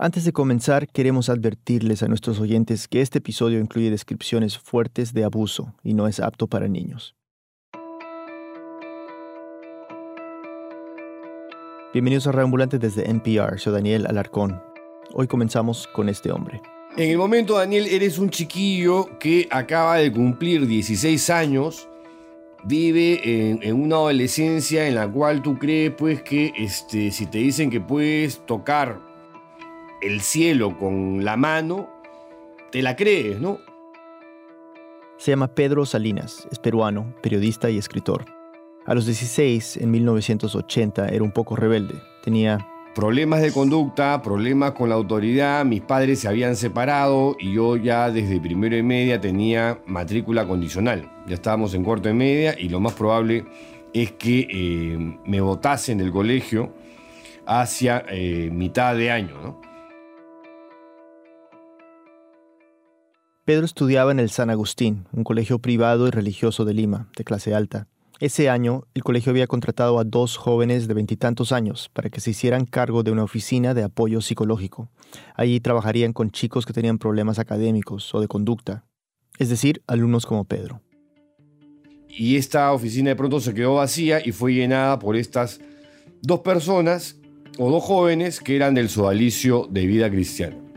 Antes de comenzar, queremos advertirles a nuestros oyentes que este episodio incluye descripciones fuertes de abuso y no es apto para niños. Bienvenidos a Reambulante desde NPR, soy Daniel Alarcón. Hoy comenzamos con este hombre. En el momento, Daniel, eres un chiquillo que acaba de cumplir 16 años, vive en, una adolescencia en la cual tú crees pues que este, si te dicen que puedes tocar el cielo con la mano, te la crees, ¿no? Se llama Pedro Salinas, es peruano, periodista y escritor. A los 16, en 1980, era un poco rebelde. Tenía problemas de conducta, problemas con la autoridad, mis padres se habían separado y yo ya desde primero y media tenía matrícula condicional. Ya estábamos en cuarto y media y lo más probable es que eh, me votasen del colegio hacia eh, mitad de año. ¿no? Pedro estudiaba en el San Agustín, un colegio privado y religioso de Lima, de clase alta. Ese año, el colegio había contratado a dos jóvenes de veintitantos años para que se hicieran cargo de una oficina de apoyo psicológico. Allí trabajarían con chicos que tenían problemas académicos o de conducta, es decir, alumnos como Pedro. Y esta oficina de pronto se quedó vacía y fue llenada por estas dos personas o dos jóvenes que eran del sodalicio de vida cristiana.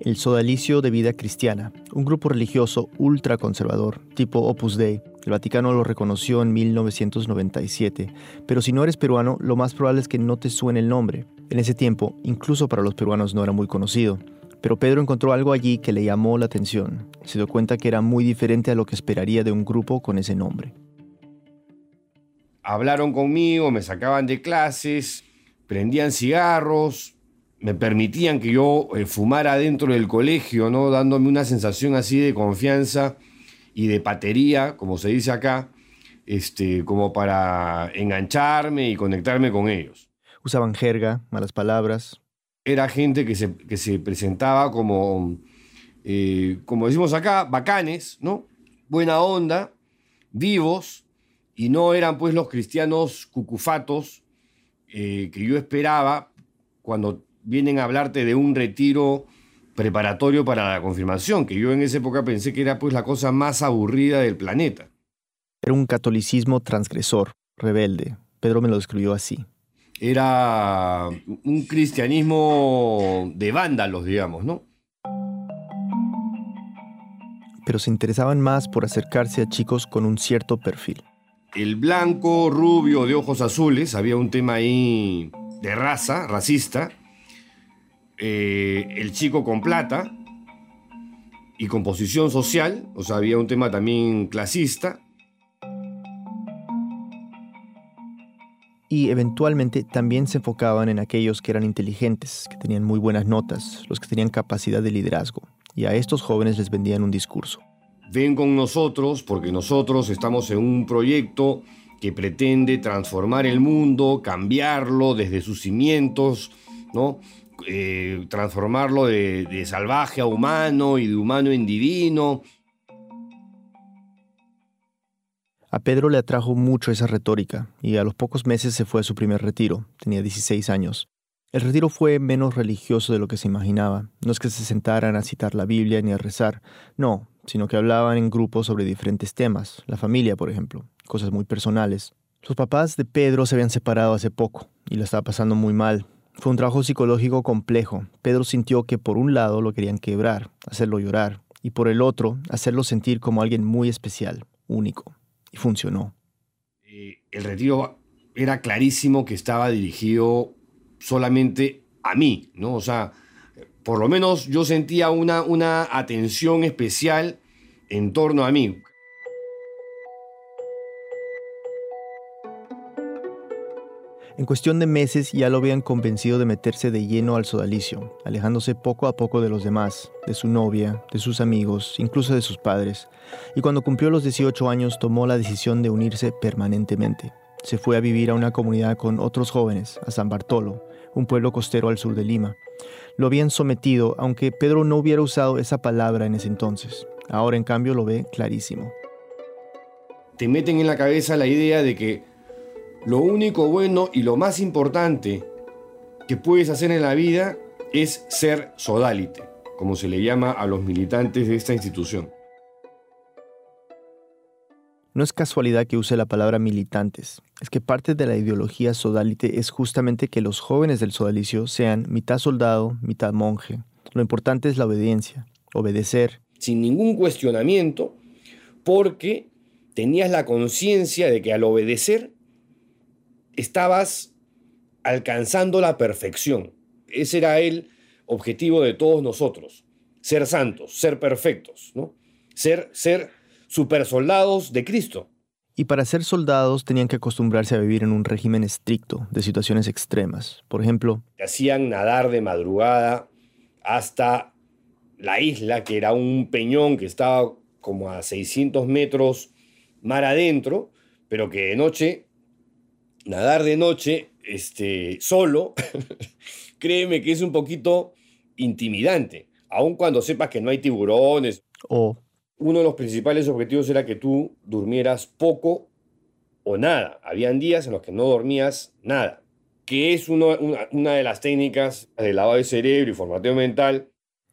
El Sodalicio de Vida Cristiana, un grupo religioso ultraconservador, tipo Opus Dei. El Vaticano lo reconoció en 1997, pero si no eres peruano, lo más probable es que no te suene el nombre. En ese tiempo, incluso para los peruanos no era muy conocido. Pero Pedro encontró algo allí que le llamó la atención. Se dio cuenta que era muy diferente a lo que esperaría de un grupo con ese nombre. Hablaron conmigo, me sacaban de clases, prendían cigarros, me permitían que yo eh, fumara dentro del colegio, ¿no? Dándome una sensación así de confianza y de patería, como se dice acá, este, como para engancharme y conectarme con ellos. Usaban jerga, malas palabras. Era gente que se, que se presentaba como, eh, como decimos acá, bacanes, ¿no? Buena onda, vivos, y no eran pues los cristianos cucufatos eh, que yo esperaba cuando vienen a hablarte de un retiro preparatorio para la confirmación, que yo en esa época pensé que era pues la cosa más aburrida del planeta. Era un catolicismo transgresor, rebelde. Pedro me lo describió así. Era un cristianismo de vándalos, digamos, ¿no? Pero se interesaban más por acercarse a chicos con un cierto perfil. El blanco, rubio, de ojos azules, había un tema ahí de raza, racista, eh, el chico con plata y con posición social, o sea, había un tema también clasista. Y eventualmente también se enfocaban en aquellos que eran inteligentes, que tenían muy buenas notas, los que tenían capacidad de liderazgo. Y a estos jóvenes les vendían un discurso. Ven con nosotros porque nosotros estamos en un proyecto que pretende transformar el mundo, cambiarlo desde sus cimientos, ¿no? Eh, transformarlo de, salvaje a humano y de humano en divino. A Pedro le atrajo mucho esa retórica y a los pocos meses se fue a su primer retiro. Tenía 16 años. El retiro fue menos religioso de lo que se imaginaba. No es que se sentaran a citar la Biblia ni a rezar, no, sino que hablaban en grupos sobre diferentes temas, la familia, por ejemplo, cosas muy personales. Los papás de Pedro se habían separado hace poco y lo estaba pasando muy mal, fue un trabajo psicológico complejo. Pedro sintió que por un lado lo querían quebrar, hacerlo llorar, y por el otro, hacerlo sentir como alguien muy especial, único. Y funcionó. Eh, el retiro era clarísimo que estaba dirigido solamente a mí, ¿no? O sea, por lo menos yo sentía una, una atención especial en torno a mí. En cuestión de meses ya lo habían convencido de meterse de lleno al sodalicio, alejándose poco a poco de los demás, de su novia, de sus amigos, incluso de sus padres. Y cuando cumplió los 18 años tomó la decisión de unirse permanentemente. Se fue a vivir a una comunidad con otros jóvenes, a San Bartolo, un pueblo costero al sur de Lima. Lo habían sometido, aunque Pedro no hubiera usado esa palabra en ese entonces. Ahora en cambio lo ve clarísimo. Te meten en la cabeza la idea de que lo único bueno y lo más importante que puedes hacer en la vida es ser sodalite, como se le llama a los militantes de esta institución. No es casualidad que use la palabra militantes, es que parte de la ideología sodalite es justamente que los jóvenes del sodalicio sean mitad soldado, mitad monje. Lo importante es la obediencia, obedecer. Sin ningún cuestionamiento, porque tenías la conciencia de que al obedecer estabas alcanzando la perfección. Ese era el objetivo de todos nosotros, ser santos, ser perfectos, ¿no? Ser, ser supersoldados de Cristo. Y para ser soldados tenían que acostumbrarse a vivir en un régimen estricto de situaciones extremas. Por ejemplo, hacían nadar de madrugada hasta la isla, que era un peñón que estaba como a 600 metros mar adentro, pero que de noche, nadar de noche, este, solo, créeme que es un poquito intimidante, aun cuando sepas que no hay tiburones. O uno de los principales objetivos era que tú durmieras poco o nada. Habían días en los que no dormías nada, que es una, una, de las técnicas de lavado de cerebro y formateo mental.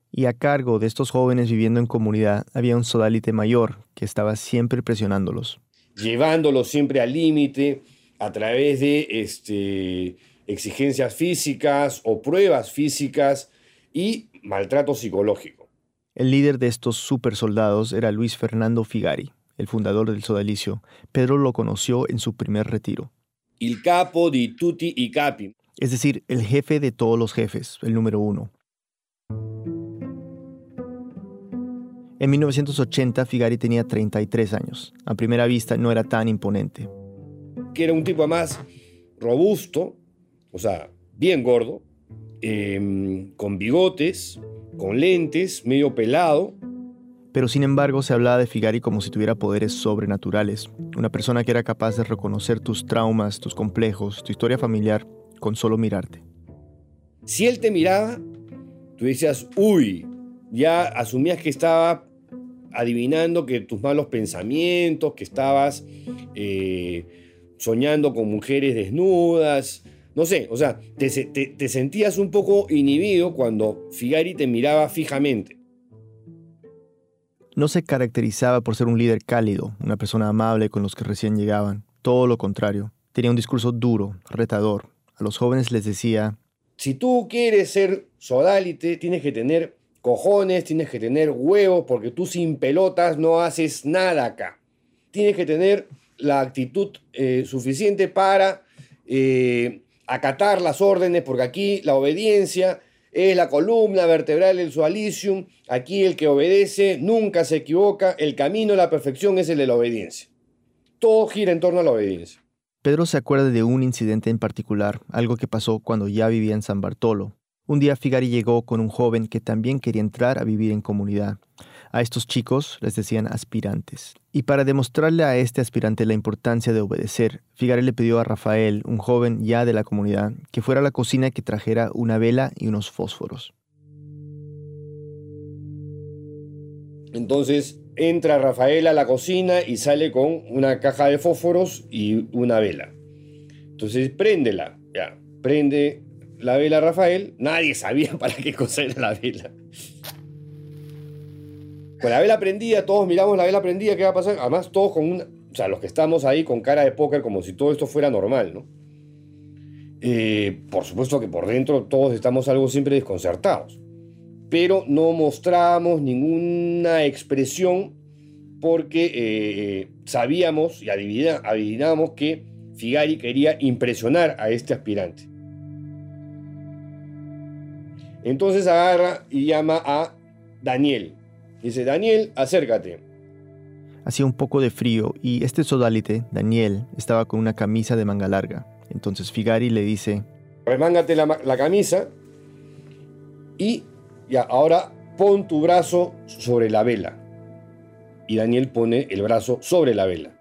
Y a cargo de estos jóvenes viviendo en comunidad había un sodalite mayor que estaba siempre presionándolos. Llevándolos siempre al límite a través de este, exigencias físicas o pruebas físicas y maltrato psicológico. El líder de estos supersoldados era Luis Fernando Figari, el fundador del sodalicio. Pedro lo conoció en su primer retiro. Il capo di tutti i capi. Es decir, el jefe de todos los jefes, el número uno. En 1980 Figari tenía 33 años. A primera vista no era tan imponente. Que era un tipo más robusto, o sea, bien gordo, em, con bigotes, con lentes, medio pelado. Pero sin embargo se hablaba de Figari como si tuviera poderes sobrenaturales, una persona que era capaz de reconocer tus traumas, tus complejos, tu historia familiar con solo mirarte. Si él te miraba, tú decías, uy, ya asumías que estaba adivinando que tus malos pensamientos, que estabas eh, soñando con mujeres desnudas, no sé, o sea, te, sentías un poco inhibido cuando Figari te miraba fijamente. No se caracterizaba por ser un líder cálido, una persona amable con los que recién llegaban. Todo lo contrario. Tenía un discurso duro, retador. A los jóvenes les decía, si tú quieres ser sodalite, tienes que tener cojones, tienes que tener huevos, porque tú sin pelotas no haces nada acá. Tienes que tener la actitud eh, suficiente para eh, acatar las órdenes, porque aquí la obediencia es la columna vertebral del sualicium, aquí el que obedece nunca se equivoca, el camino a la perfección es el de la obediencia. Todo gira en torno a la obediencia. Pedro se acuerda de un incidente en particular, algo que pasó cuando ya vivía en San Bartolo. Un día Figari llegó con un joven que también quería entrar a vivir en comunidad. A estos chicos les decían aspirantes. Y para demostrarle a este aspirante la importancia de obedecer, Figari le pidió a Rafael, un joven ya de la comunidad, que fuera a la cocina que trajera una vela y unos fósforos. Entonces entra Rafael a la cocina y sale con una caja de fósforos y una vela. Entonces préndela, ya, prende la vela Rafael. Nadie sabía para qué cosa era la vela. Con la vela prendida, todos miramos la vela prendida, ¿qué va a pasar? Además, todos con una. O sea, los que estamos ahí con cara de póker, como si todo esto fuera normal, ¿no? Eh, por supuesto que por dentro todos estamos algo siempre desconcertados. Pero no mostramos ninguna expresión porque eh, sabíamos y adivinábamos que Figari quería impresionar a este aspirante. Entonces agarra y llama a Daniel, Dice, Daniel, acércate. Hacía un poco de frío y este sodalite, Daniel, estaba con una camisa de manga larga. Entonces Figari le dice, remángate la, la camisa y ya, ahora pon tu brazo sobre la vela. Y Daniel pone el brazo sobre la vela.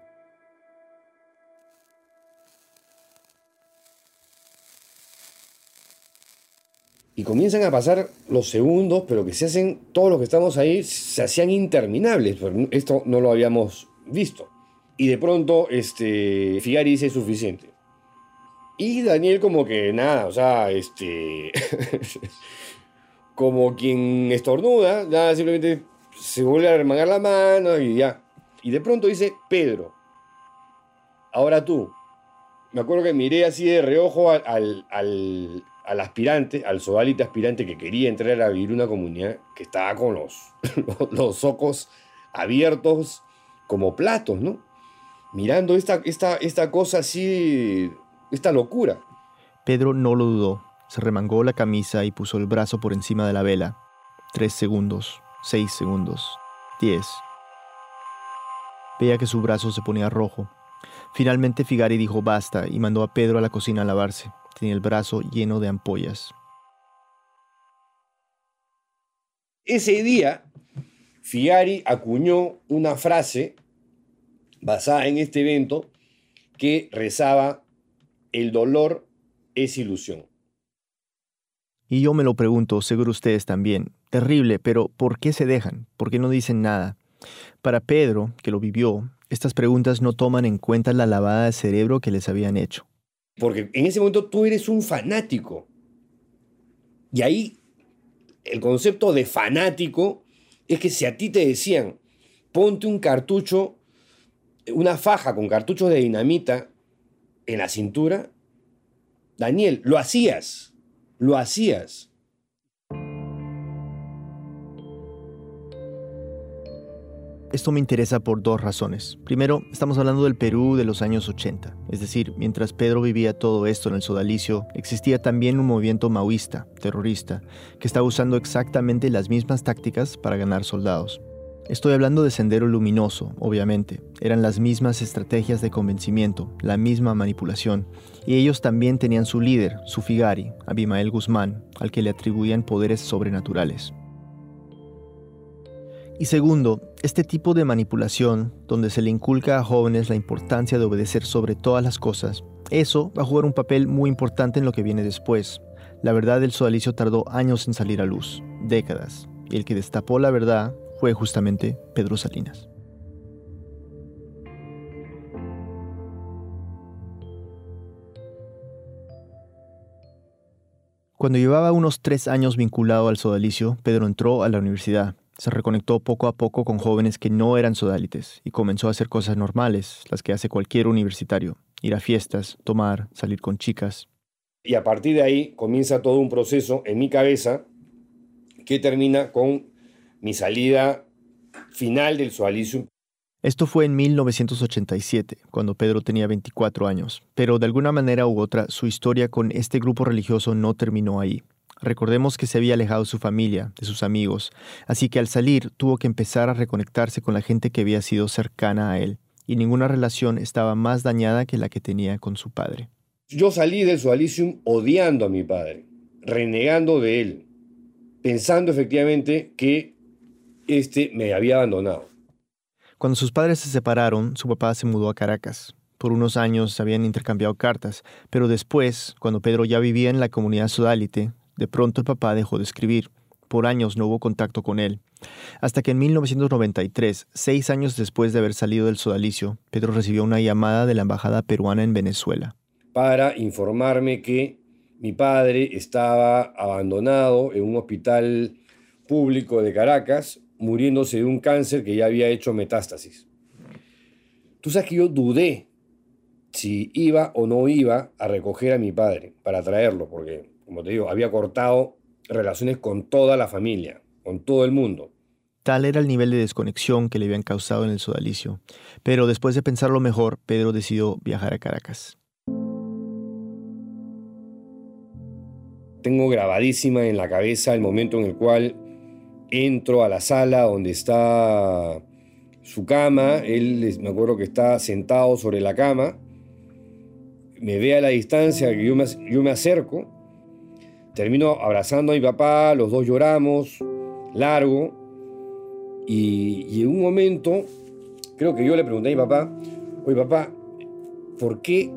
Y comienzan a pasar los segundos, pero que se hacen, todos los que estamos ahí, se hacían interminables. Esto no lo habíamos visto. Y de pronto, este, Figari dice suficiente. Y Daniel como que nada, o sea, este... como quien estornuda, nada, simplemente se vuelve a remangar la mano y ya. Y de pronto dice, Pedro, ahora tú. Me acuerdo que miré así de reojo al, al, aspirante, al sodalite aspirante que quería entrar a vivir una comunidad que estaba con los, los ojos abiertos como platos, ¿no? Mirando esta, esta, esta cosa así, esta locura. Pedro no lo dudó. Se remangó la camisa y puso el brazo por encima de la vela. Tres segundos, seis segundos, diez. Veía que su brazo se ponía rojo. Finalmente Figari dijo basta y mandó a Pedro a la cocina a lavarse. Tenía el brazo lleno de ampollas. Ese día, Figari acuñó una frase basada en este evento que rezaba, el dolor es ilusión. Y yo me lo pregunto, seguro ustedes también. Terrible, pero ¿por qué se dejan? ¿Por qué no dicen nada? Para Pedro, que lo vivió, estas preguntas no toman en cuenta la lavada de cerebro que les habían hecho. Porque en ese momento tú eres un fanático. Y ahí el concepto de fanático es que si a ti te decían, ponte un cartucho, una faja con cartuchos de dinamita en la cintura, Daniel, lo hacías, lo hacías. Esto me interesa por dos razones. Primero, estamos hablando del Perú de los años 80, es decir, mientras Pedro vivía todo esto en el sodalicio, existía también un movimiento maoísta, terrorista, que estaba usando exactamente las mismas tácticas para ganar soldados. Estoy hablando de Sendero Luminoso, obviamente. Eran las mismas estrategias de convencimiento, la misma manipulación. Y ellos también tenían su líder, su Figari, Abimael Guzmán, al que le atribuían poderes sobrenaturales. Y segundo, este tipo de manipulación, donde se le inculca a jóvenes la importancia de obedecer sobre todas las cosas, eso va a jugar un papel muy importante en lo que viene después. La verdad del sodalicio tardó años en salir a luz, décadas, y el que destapó la verdad fue justamente Pedro Salinas. Cuando llevaba unos tres años vinculado al sodalicio, Pedro entró a la universidad se reconectó poco a poco con jóvenes que no eran sodalites y comenzó a hacer cosas normales, las que hace cualquier universitario, ir a fiestas, tomar, salir con chicas. Y a partir de ahí comienza todo un proceso en mi cabeza que termina con mi salida final del sodalicio. Esto fue en 1987, cuando Pedro tenía 24 años, pero de alguna manera u otra su historia con este grupo religioso no terminó ahí. Recordemos que se había alejado de su familia, de sus amigos, así que al salir tuvo que empezar a reconectarse con la gente que había sido cercana a él, y ninguna relación estaba más dañada que la que tenía con su padre. Yo salí del Sualicium odiando a mi padre, renegando de él, pensando efectivamente que éste me había abandonado. Cuando sus padres se separaron, su papá se mudó a Caracas. Por unos años habían intercambiado cartas, pero después, cuando Pedro ya vivía en la comunidad sudálite, de pronto el papá dejó de escribir. Por años no hubo contacto con él. Hasta que en 1993, seis años después de haber salido del sodalicio, Pedro recibió una llamada de la embajada peruana en Venezuela. Para informarme que mi padre estaba abandonado en un hospital público de Caracas, muriéndose de un cáncer que ya había hecho metástasis. Tú sabes que yo dudé si iba o no iba a recoger a mi padre para traerlo, porque como te digo, había cortado relaciones con toda la familia, con todo el mundo. Tal era el nivel de desconexión que le habían causado en el sodalicio. Pero después de pensarlo mejor, Pedro decidió viajar a Caracas. Tengo grabadísima en la cabeza el momento en el cual entro a la sala donde está su cama. Él, me acuerdo que está sentado sobre la cama. Me ve a la distancia, yo me, yo me acerco Termino abrazando a mi papá, los dos lloramos, largo, y, en un momento, creo que yo le pregunté a mi papá, oye papá, ¿por qué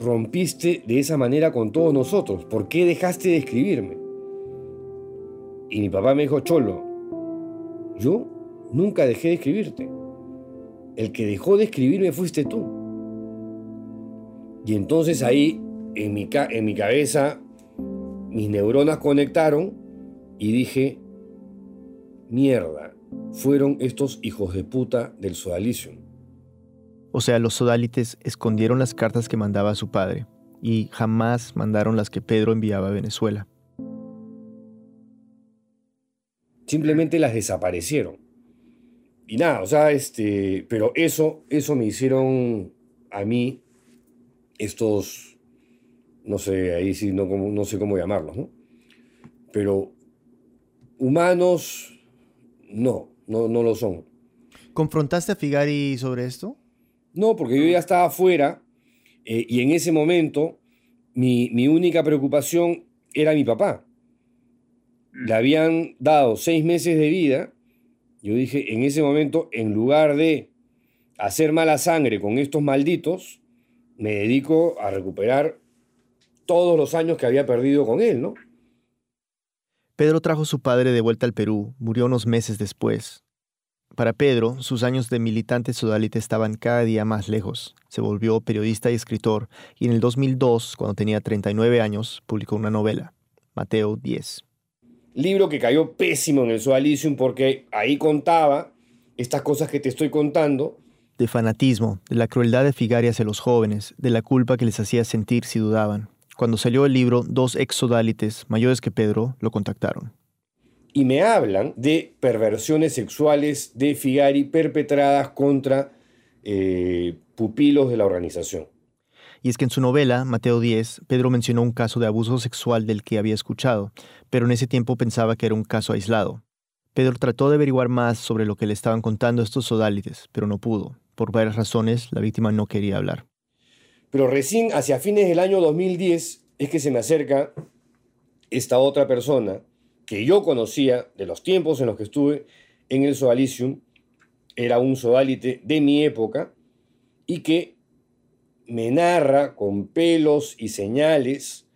rompiste de esa manera con todos nosotros? ¿Por qué dejaste de escribirme? Y mi papá me dijo, Cholo, yo nunca dejé de escribirte. El que dejó de escribirme fuiste tú. Y entonces ahí en mi, en mi cabeza mis neuronas conectaron y dije, mierda, fueron estos hijos de puta del sodalicio. O sea, los sodalites escondieron las cartas que mandaba su padre y jamás mandaron las que Pedro enviaba a Venezuela. Simplemente las desaparecieron. Y nada, o sea, este, pero eso, eso me hicieron a mí estos, no sé, ahí sí no, no sé cómo llamarlos, ¿no? Pero humanos, no, no, no lo son. ¿Confrontaste a Figari sobre esto? No, porque yo ya estaba afuera eh, y en ese momento mi, mi, única preocupación era mi papá. Le habían dado seis meses de vida. Yo dije, en ese momento, en lugar de hacer mala sangre con estos malditos, me dedico a recuperar todos los años que había perdido con él, ¿no? Pedro trajo a su padre de vuelta al Perú, murió unos meses después. Para Pedro, sus años de militante sodalite estaban cada día más lejos. Se volvió periodista y escritor, y en el 2002, cuando tenía 39 años, publicó una novela, Mateo 10. Libro que cayó pésimo en el Sodalicium porque ahí contaba estas cosas que te estoy contando. De fanatismo, de la crueldad de Figari hacia los jóvenes, de la culpa que les hacía sentir si dudaban. Cuando salió el libro, dos ex sodalites mayores que Pedro lo contactaron y me hablan de perversiones sexuales de Figari perpetradas contra eh, pupilos de la organización. Y es que en su novela, Mateo 10, Pedro mencionó un caso de abuso sexual del que había escuchado, pero en ese tiempo pensaba que era un caso aislado. Pedro trató de averiguar más sobre lo que le estaban contando estos sodálites, pero no pudo. Por varias razones, la víctima no quería hablar. Pero recién hacia fines del año 2010 es que se me acerca esta otra persona que yo conocía de los tiempos en los que estuve en el Sodalicium, era un sodalite de mi época y que me narra con pelos y señales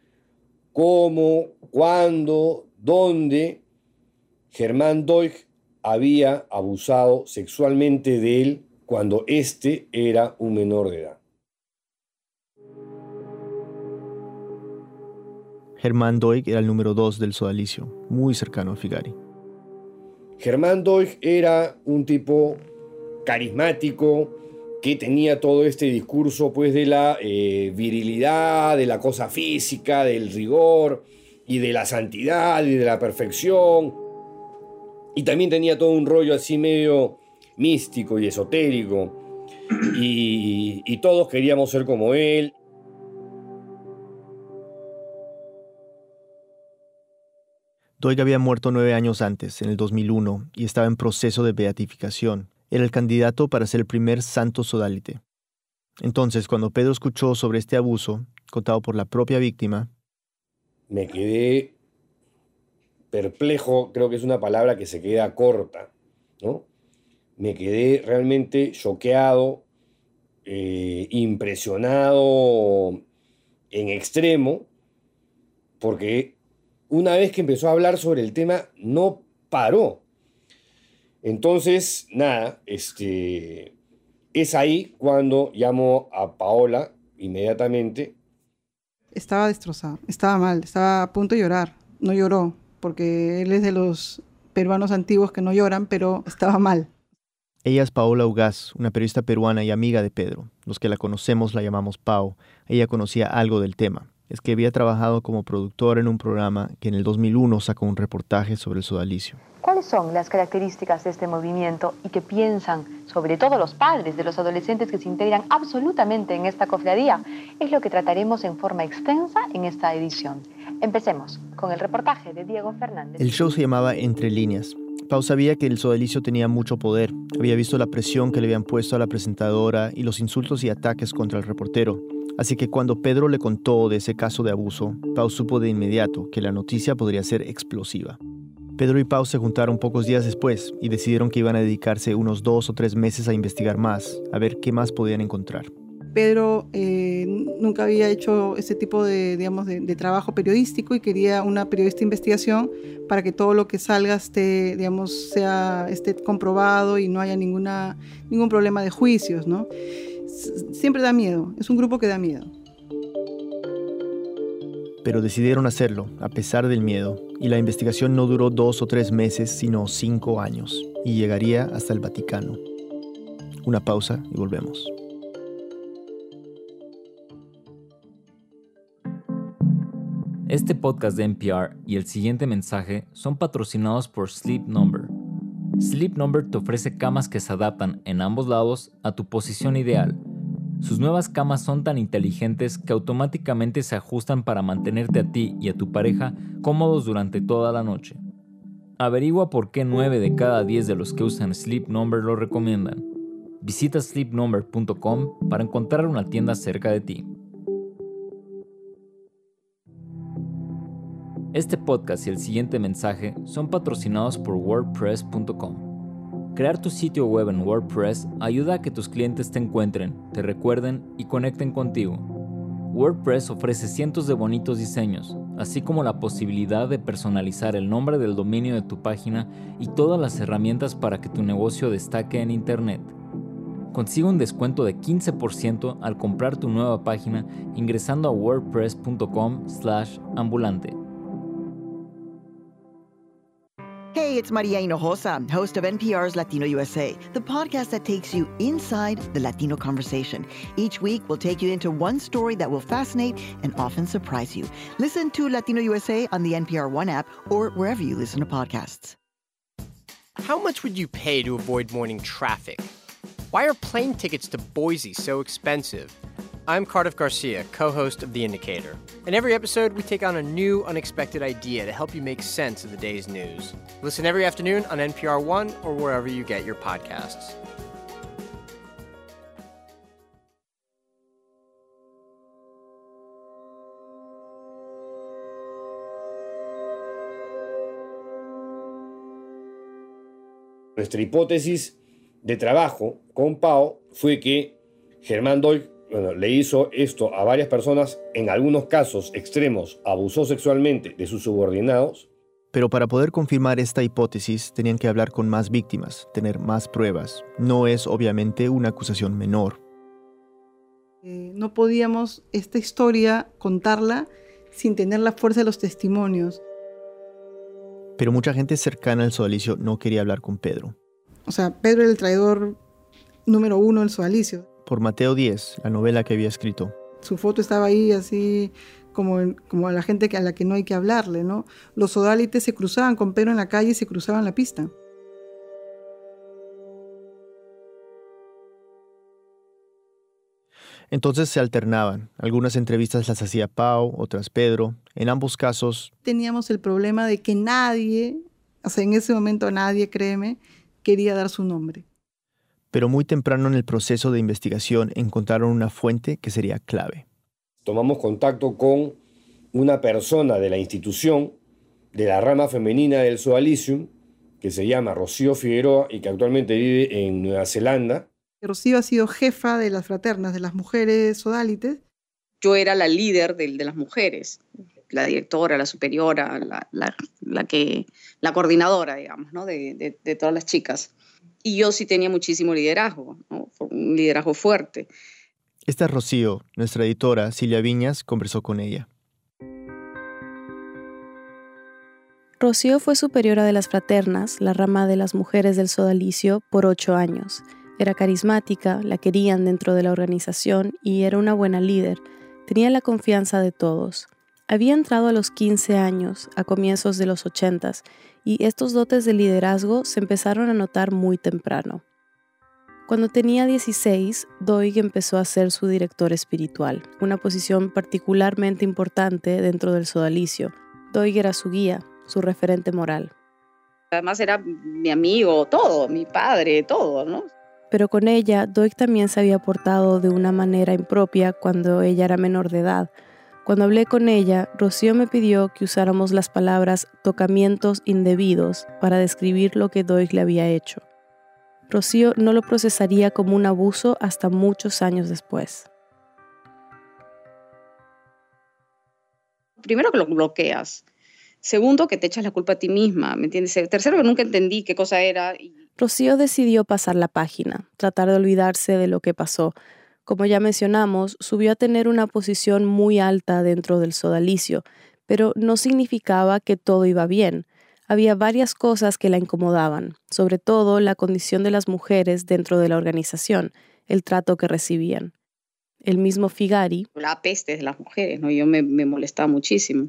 cómo, cuándo, dónde Germán Doig había abusado sexualmente de él cuando éste era un menor de edad. Germán Doig era el número dos del sodalicio, muy cercano a Figari. Germán Doig era un tipo carismático que tenía todo este discurso pues de la eh, virilidad, de la cosa física, del rigor y de la santidad y de la perfección. Y también tenía todo un rollo así medio místico y esotérico. y todos queríamos ser como él. Doig había muerto nueve años antes, en el 2001, y estaba en proceso de beatificación. Era el candidato para ser el primer santo sodalite. Entonces, cuando Pedro escuchó sobre este abuso, contado por la propia víctima, me quedé perplejo, creo que es una palabra que se queda corta, ¿no? Me quedé realmente choqueado, eh, impresionado en extremo, porque una vez que empezó a hablar sobre el tema, no paró. Entonces, nada, este, es ahí cuando llamo a Paola inmediatamente. Estaba destrozado, estaba mal, estaba a punto de llorar. No lloró, porque él es de los peruanos antiguos que no lloran, pero estaba mal. Ella es Paola Ugaz, una periodista peruana y amiga de Pedro. Los que la conocemos la llamamos Pau. Ella conocía algo del tema es que había trabajado como productor en un programa que en el 2001 sacó un reportaje sobre el sodalicio. ¿Cuáles son las características de este movimiento y qué piensan, sobre todo los padres de los adolescentes que se integran absolutamente en esta cofradía? Es lo que trataremos en forma extensa en esta edición. Empecemos con el reportaje de Diego Fernández. El show se llamaba Entre líneas. Pau sabía que el sodalicio tenía mucho poder. Había visto la presión que le habían puesto a la presentadora y los insultos y ataques contra el reportero. Así que cuando Pedro le contó de ese caso de abuso, Pau supo de inmediato que la noticia podría ser explosiva. Pedro y Pau se juntaron pocos días después y decidieron que iban a dedicarse unos dos o tres meses a investigar más, a ver qué más podían encontrar. Pedro eh, nunca había hecho ese tipo de, digamos, de, trabajo periodístico y quería una periodista de investigación para que todo lo que salga esté, digamos, sea, esté comprobado y no haya ninguna, ningún problema de juicios, ¿no? Siempre da miedo, es un grupo que da miedo. Pero decidieron hacerlo, a pesar del miedo, y la investigación no duró dos o tres meses, sino cinco años, y llegaría hasta el Vaticano. Una pausa y volvemos. Este podcast de NPR y el siguiente mensaje son patrocinados por Sleep Number. Sleep Number te ofrece camas que se adaptan en ambos lados a tu posición ideal. Sus nuevas camas son tan inteligentes que automáticamente se ajustan para mantenerte a ti y a tu pareja cómodos durante toda la noche. Averigua por qué 9 de cada 10 de los que usan Sleep Number lo recomiendan. Visita sleepnumber.com para encontrar una tienda cerca de ti. Este podcast y el siguiente mensaje son patrocinados por WordPress.com. Crear tu sitio web en WordPress ayuda a que tus clientes te encuentren, te recuerden y conecten contigo. WordPress ofrece cientos de bonitos diseños, así como la posibilidad de personalizar el nombre del dominio de tu página y todas las herramientas para que tu negocio destaque en Internet. Consigue un descuento de 15% al comprar tu nueva página ingresando a wordpress.com/ambulante. Hey, it's Maria Hinojosa, host of NPR's Latino USA, the podcast that takes you inside the Latino conversation. Each week, we'll take you into one story that will fascinate and often surprise you. Listen to Latino USA on the NPR One app or wherever you listen to podcasts. How much would you pay to avoid morning traffic? Why are plane tickets to Boise so expensive? I'm Cardiff Garcia, co host of The Indicator. In every episode, we take on a new, unexpected idea to help you make sense of the day's news. Listen every afternoon on NPR One or wherever you get your podcasts. Nuestra hipótesis de trabajo con Pau fue que Germán Doyle bueno, le hizo esto a varias personas, en algunos casos extremos, abusó sexualmente de sus subordinados. Pero para poder confirmar esta hipótesis tenían que hablar con más víctimas, tener más pruebas. No es obviamente una acusación menor. Eh, no podíamos esta historia contarla sin tener la fuerza de los testimonios. Pero mucha gente cercana al sodalicio no quería hablar con Pedro. O sea, Pedro era el traidor número uno del sodalicio por Mateo 10, la novela que había escrito. Su foto estaba ahí así como, como a la gente a la que no hay que hablarle, ¿no? Los sodálites se cruzaban con Pedro en la calle y se cruzaban la pista. Entonces se alternaban. Algunas entrevistas las hacía Pau, otras Pedro. En ambos casos... Teníamos el problema de que nadie, o sea, en ese momento nadie, créeme, quería dar su nombre pero muy temprano en el proceso de investigación encontraron una fuente que sería clave. Tomamos contacto con una persona de la institución de la rama femenina del Sodalicium, que se llama Rocío Figueroa y que actualmente vive en Nueva Zelanda. Rocío ha sido jefa de las fraternas, de las mujeres sodalites. Yo era la líder de, las mujeres, la directora, la superiora, la, que, la coordinadora, digamos, ¿no? de, de todas las chicas y yo sí tenía muchísimo liderazgo, un liderazgo fuerte. Esta es Rocío, nuestra editora Silvia Viñas conversó con ella. Rocío fue superiora de las fraternas, la rama de las mujeres del sodalicio, por ocho años. Era carismática, la querían dentro de la organización y era una buena líder. Tenía la confianza de todos. Había entrado a los 15 años, a comienzos de los 80, y estos dotes de liderazgo se empezaron a notar muy temprano. Cuando tenía 16, Doig empezó a ser su director espiritual, una posición particularmente importante dentro del sodalicio. Doig era su guía, su referente moral. Además era mi amigo, todo, mi padre, todo, ¿no? Pero con ella, Doig también se había portado de una manera impropia cuando ella era menor de edad, cuando hablé con ella, Rocío me pidió que usáramos las palabras tocamientos indebidos para describir lo que Doig le había hecho. Rocío no lo procesaría como un abuso hasta muchos años después. Primero que lo bloqueas. Segundo, que te echas la culpa a ti misma, ¿me entiendes? Tercero, que nunca entendí qué cosa era. Rocío decidió pasar la página, tratar de olvidarse de lo que pasó, Como ya mencionamos, subió a tener una posición muy alta dentro del sodalicio, pero no significaba que todo iba bien. Había varias cosas que la incomodaban, sobre todo la condición de las mujeres dentro de la organización, el trato que recibían. El mismo Figari. La peste de las mujeres, ¿no? Yo me, molestaba muchísimo.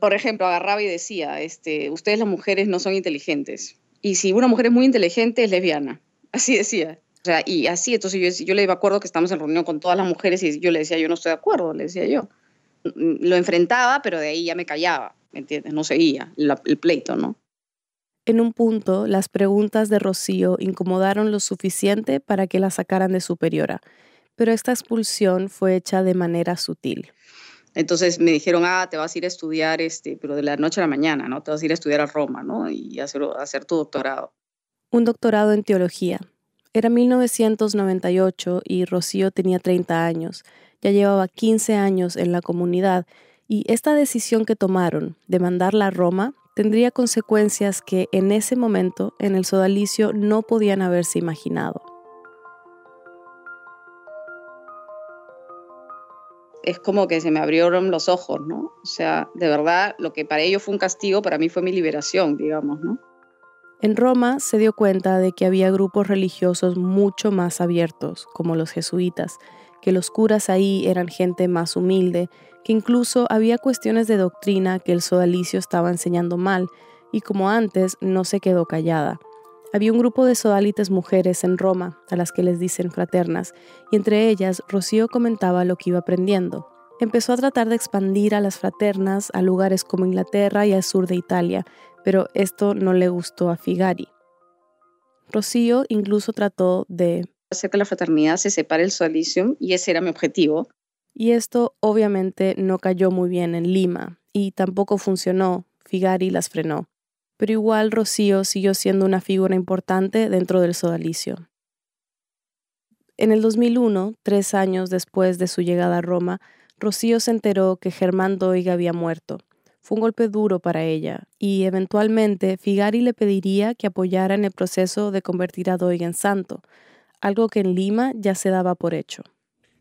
Por ejemplo, agarraba y decía, este, ustedes las mujeres no son inteligentes. Y si una mujer es muy inteligente, es lesbiana. Así decía. O sea, y así, entonces yo, yo le iba acuerdo que estamos en reunión con todas las mujeres y yo le decía, yo no estoy de acuerdo, le decía yo. Lo enfrentaba, pero de ahí ya me callaba, ¿me entiendes? No seguía el pleito, ¿no? En un punto, las preguntas de Rocío incomodaron lo suficiente para que la sacaran de superiora, pero esta expulsión fue hecha de manera sutil. Entonces me dijeron, ah, te vas a ir a estudiar, este, pero de la noche a la mañana, ¿no? Te vas a ir a estudiar a Roma, ¿no? Y hacer, hacer tu doctorado. Un doctorado en teología. Era 1998 y Rocío tenía 30 años. Ya llevaba 15 años en la comunidad y esta decisión que tomaron de mandarla a Roma tendría consecuencias que en ese momento en el sodalicio no podían haberse imaginado. Es como que se me abrieron los ojos, ¿no? O sea, de verdad, lo que para ellos fue un castigo, para mí fue mi liberación, digamos, ¿no? En Roma se dio cuenta de que había grupos religiosos mucho más abiertos, como los jesuitas, que los curas ahí eran gente más humilde que incluso había cuestiones de doctrina que el sodalicio estaba enseñando mal, y como antes no se quedó callada. Había un grupo de sodalites mujeres en Roma, a las que les dicen fraternas, y entre ellas Rocío comentaba lo que iba aprendiendo. Empezó a tratar de expandir a las fraternas a lugares como Inglaterra y al sur de Italia, pero esto no le gustó a Figari. Rocío incluso trató de hacer que la fraternidad se separe el sodalicio y ese era mi objetivo. Y esto obviamente no cayó muy bien en Lima y tampoco funcionó. Figari las frenó. Pero igual Rocío siguió siendo una figura importante dentro del sodalicio. En el 2001, tres años después de su llegada a Roma, Rocío se enteró que Germán Doig había muerto. Fue un golpe duro para ella, y eventualmente Figari le pediría que apoyara en el proceso de convertir a Doig en santo, algo que en Lima ya se daba por hecho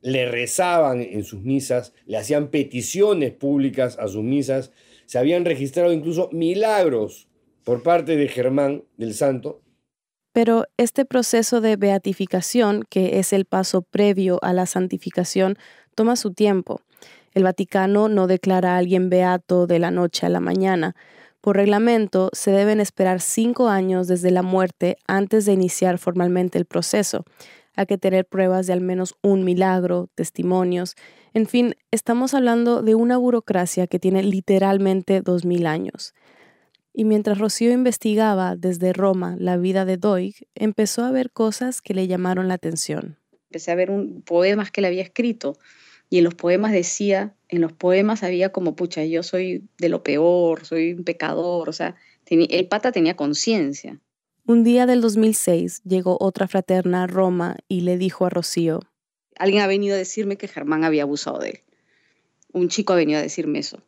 le rezaban en sus misas, le hacían peticiones públicas a sus misas, se habían registrado incluso milagros por parte de Germán del Santo. Pero este proceso de beatificación, que es el paso previo a la santificación, toma su tiempo. El Vaticano no declara a alguien beato de la noche a la mañana. Por reglamento, se deben esperar cinco años desde la muerte antes de iniciar formalmente el proceso. Hay que tener pruebas de al menos un milagro, testimonios. En fin, estamos hablando de una burocracia que tiene literalmente dos mil años. Y mientras Rocío investigaba desde Roma la vida de Doig, empezó a ver cosas que le llamaron la atención. Empecé a ver un, poemas que él había escrito y en los poemas decía, en los poemas había como, pucha, yo soy de lo peor, soy un pecador, o sea, el pata tenía conciencia. Un día del 2006 llegó otra fraterna a Roma y le dijo a Rocío, alguien ha venido a decirme que Germán había abusado de él. Un chico ha venido a decirme eso.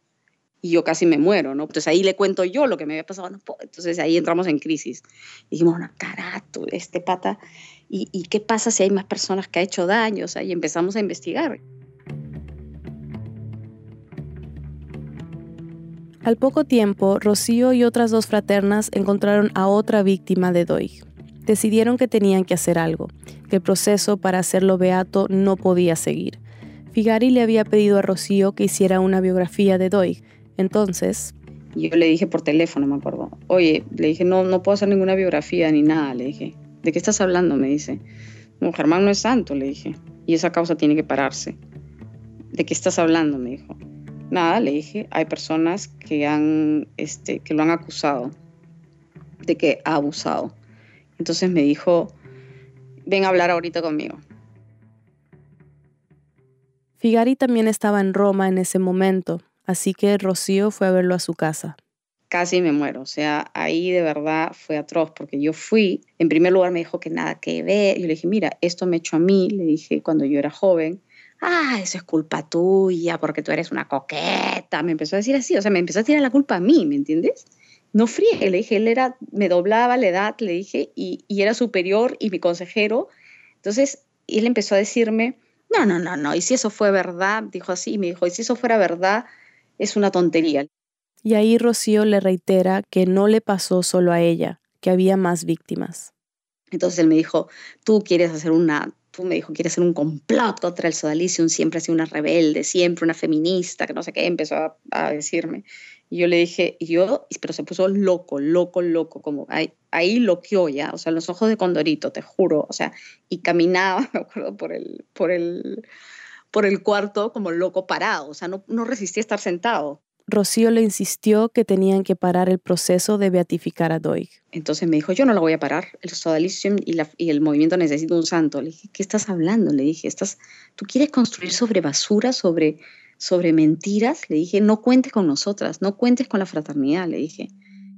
Y yo casi me muero, ¿no? Entonces ahí le cuento yo lo que me había pasado. entonces ahí entramos en crisis. Y dijimos, no, carato, este pata. ¿Y, ¿Y, qué pasa si hay más personas que ha hecho daño? O sea, y empezamos a investigar. Al poco tiempo, Rocío y otras dos fraternas encontraron a otra víctima de Doig. Decidieron que tenían que hacer algo, que el proceso para hacerlo beato no podía seguir. Figari le había pedido a Rocío que hiciera una biografía de Doig. Entonces... Yo le dije por teléfono, me acuerdo. Oye, le dije, no, no puedo hacer ninguna biografía ni nada, le dije. ¿De qué estás hablando? Me dice. No, Germán no es santo, le dije. Y esa causa tiene que pararse. ¿De qué estás hablando? Me dijo. Nada, le dije, hay personas que, han, este, que lo han acusado de que ha abusado. Entonces me dijo, ven a hablar ahorita conmigo. Figari también estaba en Roma en ese momento, así que Rocío fue a verlo a su casa. Casi me muero, o sea, ahí de verdad fue atroz, porque yo fui, en primer lugar me dijo que nada que ver, yo le dije, mira, esto me echó a mí, le dije cuando yo era joven, ah, eso es culpa tuya porque tú eres una coqueta. Me empezó a decir así, o sea, me empezó a tirar la culpa a mí, ¿me entiendes? No friegue, le dije, él era, me doblaba la edad, le dije, y, y era superior y mi consejero. Entonces, él empezó a decirme, No, no, no, no. Y si eso fue verdad, dijo así, y me dijo, y si eso fuera verdad, es una tontería. Y ahí Rocío le reitera que no le pasó solo a ella, que había más víctimas. Entonces él me dijo, tú quieres hacer una, me dijo, quieres hacer un complot contra el sodalicium, siempre ha sido una rebelde, siempre una feminista, que no sé qué, empezó a, decirme. Y yo le dije, yo, pero se puso loco, loco, loco, como ahí, ahí loqueó ya, o sea, los ojos de Condorito, te juro, o sea, y caminaba, me acuerdo, por el, por el, por el cuarto como loco parado, o sea, no, no resistía estar sentado. Rocío le insistió que tenían que parar el proceso de beatificar a Doig. Entonces me dijo, yo no lo voy a parar, el sodalicium y, la, y el movimiento necesita un santo. Le dije, ¿qué estás hablando? Le dije, ¿estás, ¿tú quieres construir sobre basura, sobre, sobre mentiras? Le dije, no cuentes con nosotras, no cuentes con la fraternidad, le dije.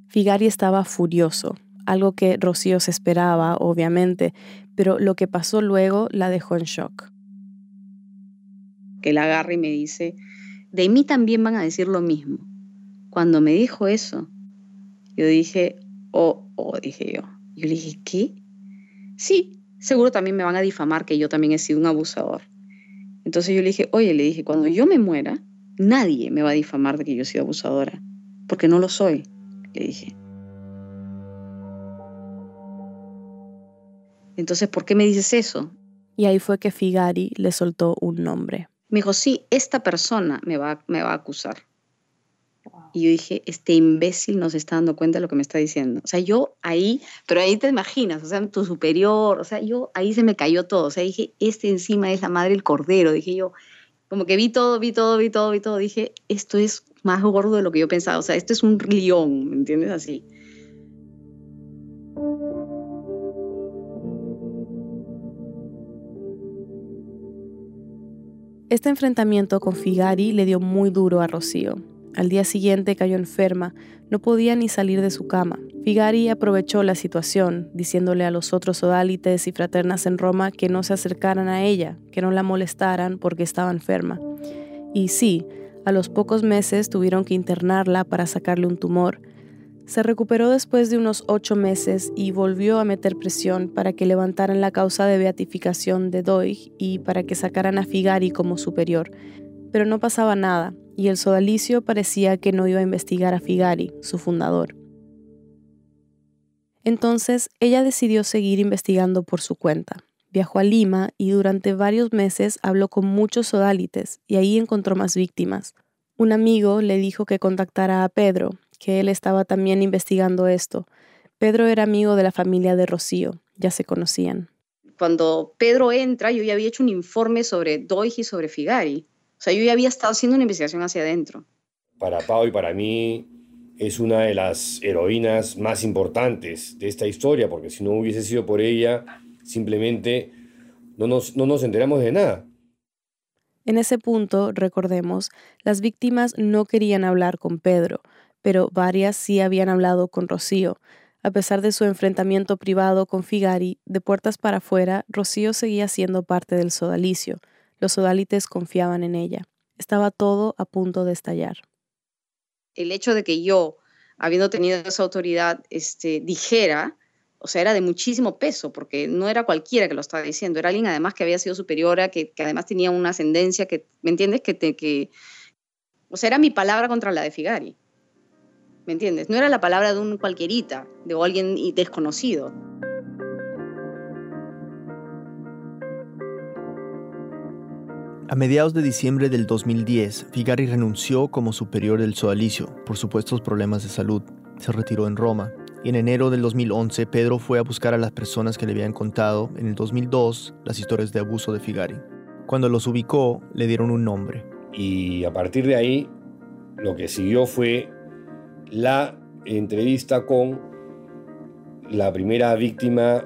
Figari estaba furioso, algo que Rocío se esperaba, obviamente, pero lo que pasó luego la dejó en shock. Que la agarra y me dice, de mí también van a decir lo mismo. Cuando me dijo eso, yo dije, oh, oh, dije yo. Yo le dije, ¿qué? Sí, seguro también me van a difamar que yo también he sido un abusador. Entonces yo le dije, oye, le dije, cuando yo me muera, nadie me va a difamar de que yo he sido abusadora, porque no lo soy, le dije. Entonces, ¿por qué me dices eso? Y ahí fue que Figari le soltó un nombre. Me dijo, sí, esta persona me va, me va a acusar. Y yo dije, este imbécil no se está dando cuenta de lo que me está diciendo. O sea, yo ahí, pero ahí te imaginas, o sea, tu superior, o sea, yo ahí se me cayó todo. O sea, dije, este encima es la madre del cordero. Dije yo, como que vi todo, vi todo, vi todo, vi todo. Dije, esto es más gordo de lo que yo pensaba. O sea, esto es un león, ¿me entiendes? Así. Este enfrentamiento con Figari le dio muy duro a Rocío. Al día siguiente cayó enferma, no podía ni salir de su cama. Figari aprovechó la situación, diciéndole a los otros odálites y fraternas en Roma que no se acercaran a ella, que no la molestaran porque estaba enferma. Y sí, a los pocos meses tuvieron que internarla para sacarle un tumor, se recuperó después de unos ocho meses y volvió a meter presión para que levantaran la causa de beatificación de Doig y para que sacaran a Figari como superior. Pero no pasaba nada, y el sodalicio parecía que no iba a investigar a Figari, su fundador. Entonces ella decidió seguir investigando por su cuenta. Viajó a Lima y durante varios meses habló con muchos sodalites y ahí encontró más víctimas. Un amigo le dijo que contactara a Pedro, que él estaba también investigando esto. Pedro era amigo de la familia de Rocío, ya se conocían. Cuando Pedro entra, yo ya había hecho un informe sobre Doig y sobre Figari. O sea, yo ya había estado haciendo una investigación hacia adentro. Para Pau y para mí es una de las heroínas más importantes de esta historia, porque si no hubiese sido por ella, simplemente no nos, no nos enteramos de nada. En ese punto, recordemos, las víctimas no querían hablar con Pedro, pero varias sí habían hablado con Rocío. A pesar de su enfrentamiento privado con Figari, de puertas para afuera, Rocío seguía siendo parte del sodalicio. Los sodalites confiaban en ella. Estaba todo a punto de estallar. El hecho de que yo, habiendo tenido esa autoridad, este, dijera, o sea, era de muchísimo peso, porque no era cualquiera que lo estaba diciendo, era alguien además que había sido superiora, que, que además tenía una ascendencia, que, ¿me entiendes? Que, te, que, o sea, era mi palabra contra la de Figari. ¿Me entiendes? No era la palabra de un cualquierita, de alguien desconocido. A mediados de diciembre del 2010, Figari renunció como superior del sodalicio por supuestos problemas de salud. Se retiró en Roma. Y en enero del 2011, Pedro fue a buscar a las personas que le habían contado en el 2002 las historias de abuso de Figari. Cuando los ubicó, le dieron un nombre. Y a partir de ahí, lo que siguió fue la entrevista con la primera víctima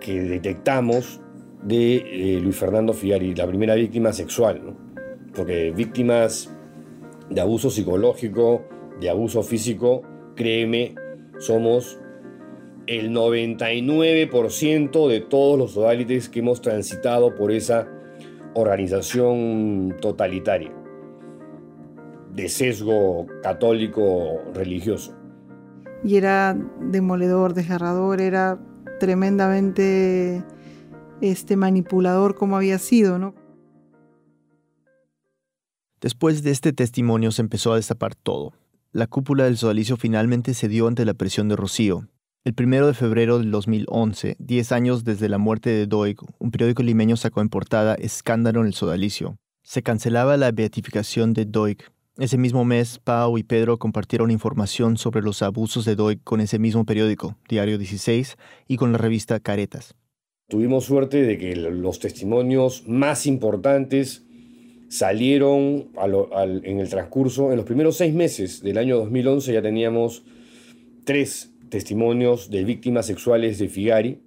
que detectamos de eh, Luis Fernando Figari, la primera víctima sexual, porque víctimas de abuso psicológico, de abuso físico, créeme, somos el 99% de todos los odálites que hemos transitado por esa organización totalitaria de sesgo católico religioso. Y era demoledor, desgarrador, era tremendamente este manipulador como había sido, ¿no? Después de este testimonio se empezó a destapar todo. La cúpula del sodalicio finalmente cedió ante la presión de Rocío. El primero de febrero del 2011, 10 años desde la muerte de Doig, un periódico limeño sacó en portada Escándalo en el sodalicio. Se cancelaba la beatificación de Doig. Ese mismo mes, Pau y Pedro compartieron información sobre los abusos de Doig con ese mismo periódico, Diario 16, y con la revista Caretas. Tuvimos suerte de que los testimonios más importantes salieron en el transcurso, en los primeros seis meses del año 2011 ya teníamos tres testimonios de víctimas sexuales de Figari.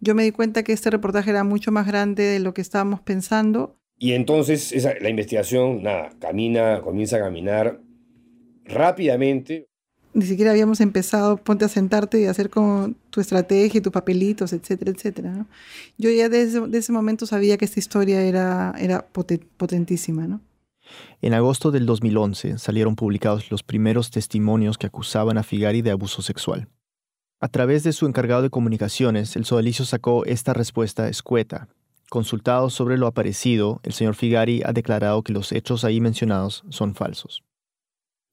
Yo me di cuenta que este reportaje era mucho más grande de lo que estábamos pensando. Y entonces la investigación, nada, camina, comienza a caminar rápidamente ni siquiera habíamos empezado, ponte a sentarte y hacer con tu estrategia tus papelitos, etcétera, etcétera. Yo ya desde, ese momento sabía que esta historia era, era potentísima. ¿no? En agosto del 2011 salieron publicados los primeros testimonios que acusaban a Figari de abuso sexual. A través de su encargado de comunicaciones, el sodalicio sacó esta respuesta escueta. Consultado sobre lo aparecido, el señor Figari ha declarado que los hechos ahí mencionados son falsos.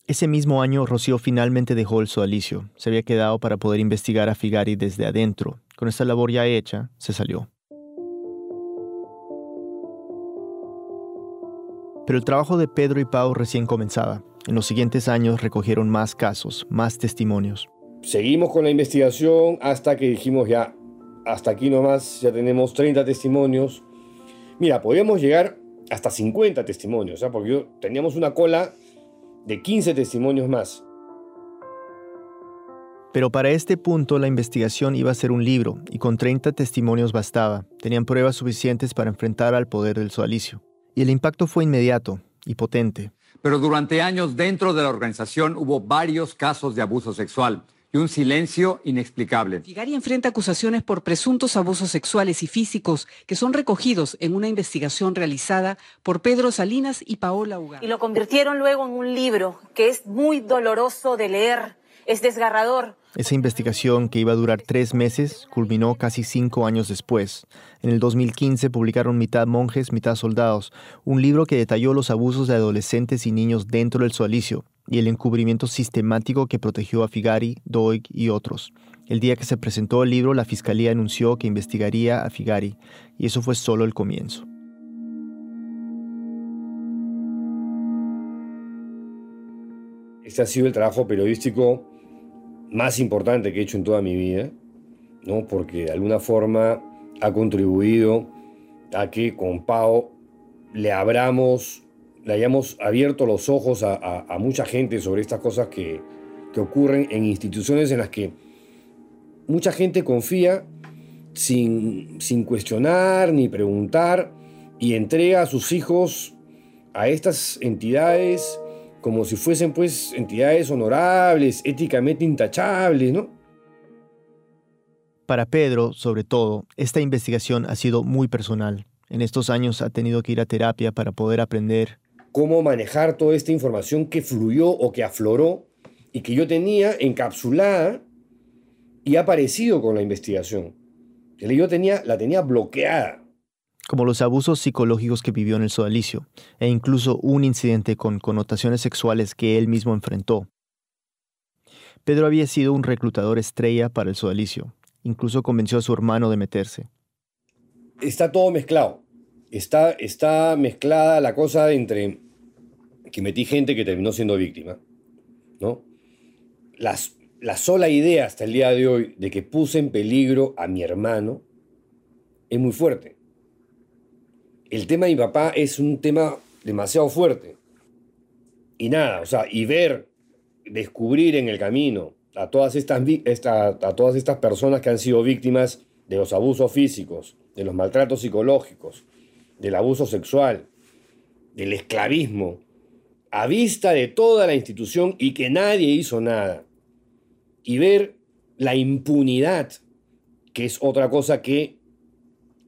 Ese mismo año, Rocío finalmente dejó el sodalicio. Se había quedado para poder investigar a Figari desde adentro. Con esta labor ya hecha, se salió. Pero el trabajo de Pedro y Pau recién comenzaba. En los siguientes años recogieron más casos, más testimonios. Seguimos con la investigación hasta que dijimos ya, hasta aquí nomás, ya tenemos 30 testimonios. Mira, podíamos llegar hasta 50 testimonios, ¿eh? porque teníamos una cola de 15 testimonios más. Pero para este punto la investigación iba a ser un libro y con 30 testimonios bastaba. Tenían pruebas suficientes para enfrentar al poder del sualicio. Y el impacto fue inmediato y potente. Pero durante años dentro de la organización hubo varios casos de abuso sexual y un silencio inexplicable. Figari enfrenta acusaciones por presuntos abusos sexuales y físicos que son recogidos en una investigación realizada por Pedro Salinas y Paola Ugar. Y lo convirtieron luego en un libro que es muy doloroso de leer, es desgarrador, esa investigación, que iba a durar tres meses, culminó casi cinco años después. En el 2015 publicaron Mitad monjes, mitad soldados, un libro que detalló los abusos de adolescentes y niños dentro del sualicio y el encubrimiento sistemático que protegió a Figari, Doig y otros. El día que se presentó el libro, la fiscalía anunció que investigaría a Figari, y eso fue solo el comienzo. Este ha sido el trabajo periodístico más importante que he hecho en toda mi vida, ¿no? porque de alguna forma ha contribuido a que con Pau le abramos, le hayamos abierto los ojos a, mucha gente sobre estas cosas que, que, ocurren en instituciones en las que mucha gente confía sin, sin cuestionar ni preguntar y entrega a sus hijos a estas entidades como si fuesen pues entidades honorables, éticamente intachables, ¿no? Para Pedro, sobre todo, esta investigación ha sido muy personal. En estos años ha tenido que ir a terapia para poder aprender cómo manejar toda esta información que fluyó o que afloró y que yo tenía encapsulada y ha aparecido con la investigación. Yo tenía, la tenía bloqueada como los abusos psicológicos que vivió en el sodalicio, e incluso un incidente con connotaciones sexuales que él mismo enfrentó. Pedro había sido un reclutador estrella para el sodalicio, incluso convenció a su hermano de meterse. Está todo mezclado. Está, está mezclada la cosa entre que metí gente que terminó siendo víctima, ¿no? Las, la sola idea hasta el día de hoy de que puse en peligro a mi hermano es muy fuerte el tema de mi papá es un tema demasiado fuerte. Y nada, o sea, y ver, descubrir en el camino a todas estas, a todas estas personas que han sido víctimas de los abusos físicos, de los maltratos psicológicos, del abuso sexual, del esclavismo, a vista de toda la institución y que nadie hizo nada. Y ver la impunidad, que es otra cosa que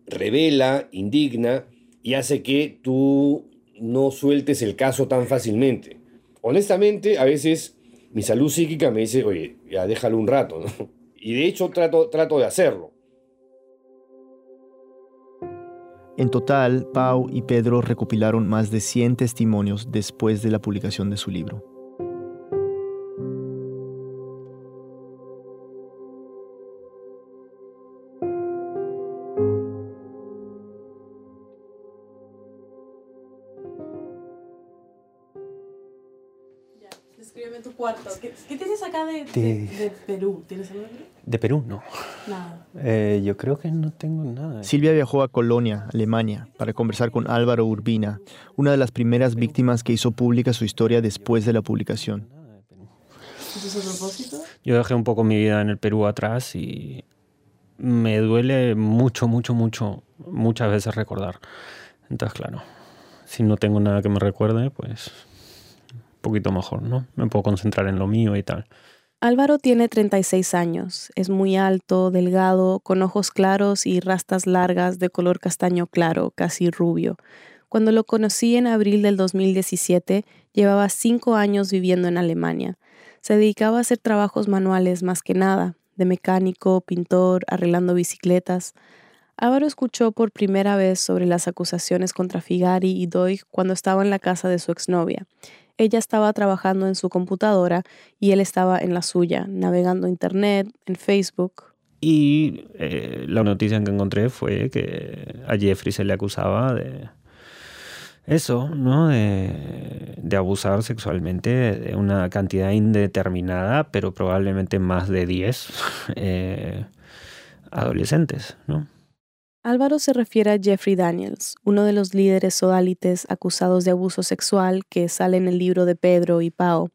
revela, indigna y hace que tú no sueltes el caso tan fácilmente. Honestamente, a veces mi salud psíquica me dice, oye, ya déjalo un rato, ¿no? Y de hecho trato, trato de hacerlo. En total, Pau y Pedro recopilaron más de 100 testimonios después de la publicación de su libro. ¿Qué, tienes acá de, Perú? ¿Tienes algo de Perú? De Perú, no. Nada. Eh, yo creo que no tengo nada. Silvia viajó a Colonia, Alemania, para conversar con Álvaro Urbina, una de las primeras víctimas que hizo pública su historia después de la publicación. ¿Eso es a propósito? Yo dejé un poco mi vida en el Perú atrás y me duele mucho, mucho, mucho, muchas veces recordar. Entonces, claro, si no tengo nada que me recuerde, pues poquito mejor, ¿no? Me puedo concentrar en lo mío y tal. Álvaro tiene 36 años, es muy alto, delgado, con ojos claros y rastas largas de color castaño claro, casi rubio. Cuando lo conocí en abril del 2017, llevaba cinco años viviendo en Alemania. Se dedicaba a hacer trabajos manuales más que nada, de mecánico, pintor, arreglando bicicletas. Álvaro escuchó por primera vez sobre las acusaciones contra Figari y Doig cuando estaba en la casa de su exnovia ella estaba trabajando en su computadora y él estaba en la suya, navegando internet, en Facebook. Y eh, la noticia que encontré fue que a Jeffrey se le acusaba de eso, ¿no? De, abusar sexualmente de una cantidad indeterminada, pero probablemente más de 10 eh, adolescentes, ¿no? Álvaro se refiere a Jeffrey Daniels, uno de los líderes sodalites acusados de abuso sexual que sale en el libro de Pedro y Pau.